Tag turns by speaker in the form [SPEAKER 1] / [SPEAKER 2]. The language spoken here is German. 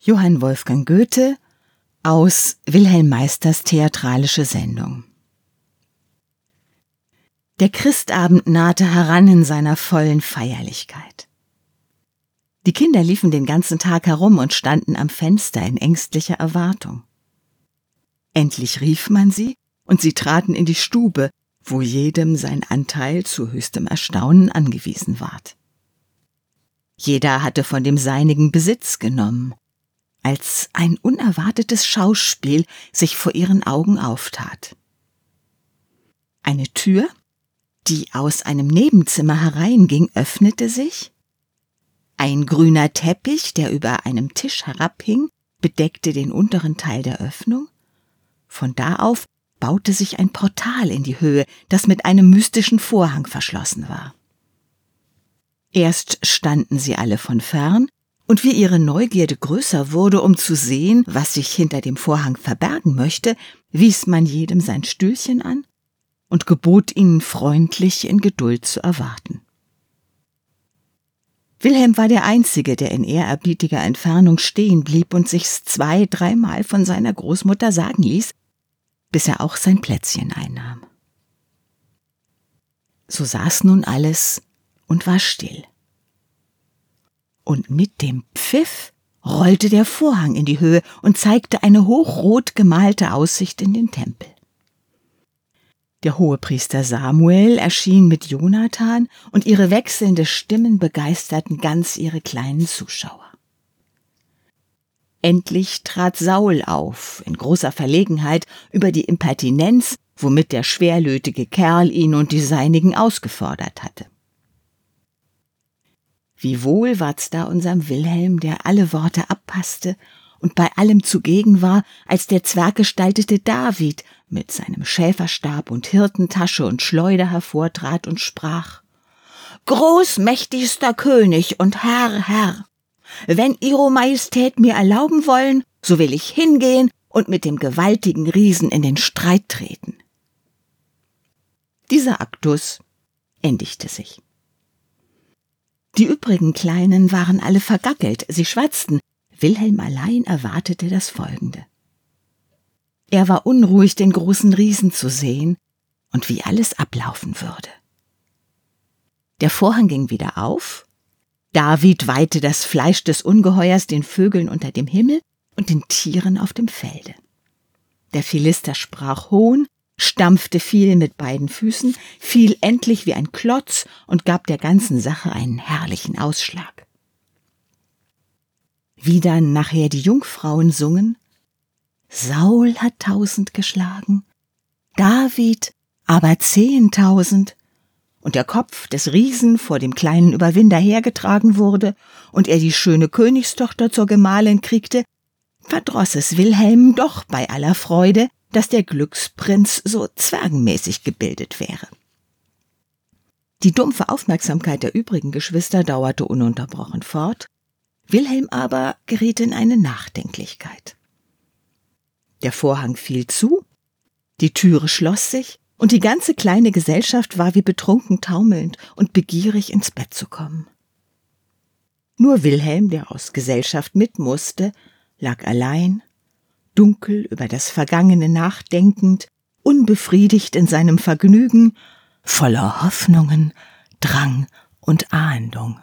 [SPEAKER 1] Johann Wolfgang Goethe aus Wilhelm Meisters theatralische Sendung. Der Christabend nahte heran in seiner vollen Feierlichkeit. Die Kinder liefen den ganzen Tag herum und standen am Fenster in ängstlicher Erwartung. Endlich rief man sie, und sie traten in die Stube, wo jedem sein Anteil zu höchstem Erstaunen angewiesen ward. Jeder hatte von dem seinigen Besitz genommen, als ein unerwartetes Schauspiel sich vor ihren Augen auftat. Eine Tür, die aus einem Nebenzimmer hereinging, öffnete sich. Ein grüner Teppich, der über einem Tisch herabhing, bedeckte den unteren Teil der Öffnung. Von da auf baute sich ein Portal in die Höhe, das mit einem mystischen Vorhang verschlossen war. Erst standen sie alle von fern, und wie ihre Neugierde größer wurde, um zu sehen, was sich hinter dem Vorhang verbergen möchte, wies man jedem sein Stühlchen an und gebot ihnen freundlich in Geduld zu erwarten. Wilhelm war der Einzige, der in ehrerbietiger Entfernung stehen blieb und sich's zwei, dreimal von seiner Großmutter sagen ließ, bis er auch sein Plätzchen einnahm. So saß nun alles und war still und mit dem Pfiff rollte der Vorhang in die Höhe und zeigte eine hochrot gemalte Aussicht in den Tempel. Der Hohepriester Samuel erschien mit Jonathan und ihre wechselnde Stimmen begeisterten ganz ihre kleinen Zuschauer. Endlich trat Saul auf, in großer Verlegenheit über die Impertinenz, womit der schwerlötige Kerl ihn und die Seinigen ausgefordert hatte. Wie wohl ward's da unserem Wilhelm, der alle Worte abpasste und bei allem zugegen war, als der zwerggestaltete David mit seinem Schäferstab und Hirtentasche und Schleuder hervortrat und sprach Großmächtigster König und Herr, Herr, wenn Ihre Majestät mir erlauben wollen, so will ich hingehen und mit dem gewaltigen Riesen in den Streit treten. Dieser Aktus endigte sich. Die übrigen Kleinen waren alle vergackelt, sie schwatzten. Wilhelm allein erwartete das Folgende. Er war unruhig, den großen Riesen zu sehen und wie alles ablaufen würde. Der Vorhang ging wieder auf. David weihte das Fleisch des Ungeheuers den Vögeln unter dem Himmel und den Tieren auf dem Felde. Der Philister sprach Hohn stampfte viel mit beiden Füßen, fiel endlich wie ein Klotz und gab der ganzen Sache einen herrlichen Ausschlag. Wie dann nachher die Jungfrauen sungen, Saul hat tausend geschlagen, David aber zehntausend, und der Kopf des Riesen vor dem kleinen Überwinder hergetragen wurde und er die schöne Königstochter zur Gemahlin kriegte, verdroß es Wilhelm doch bei aller Freude, dass der Glücksprinz so zwergenmäßig gebildet wäre. Die dumpfe Aufmerksamkeit der übrigen Geschwister dauerte ununterbrochen fort, Wilhelm aber geriet in eine Nachdenklichkeit. Der Vorhang fiel zu, die Türe schloss sich, und die ganze kleine Gesellschaft war wie betrunken taumelnd und begierig ins Bett zu kommen. Nur Wilhelm, der aus Gesellschaft mit musste, lag allein dunkel über das Vergangene nachdenkend, unbefriedigt in seinem Vergnügen, voller Hoffnungen, Drang und Ahndung.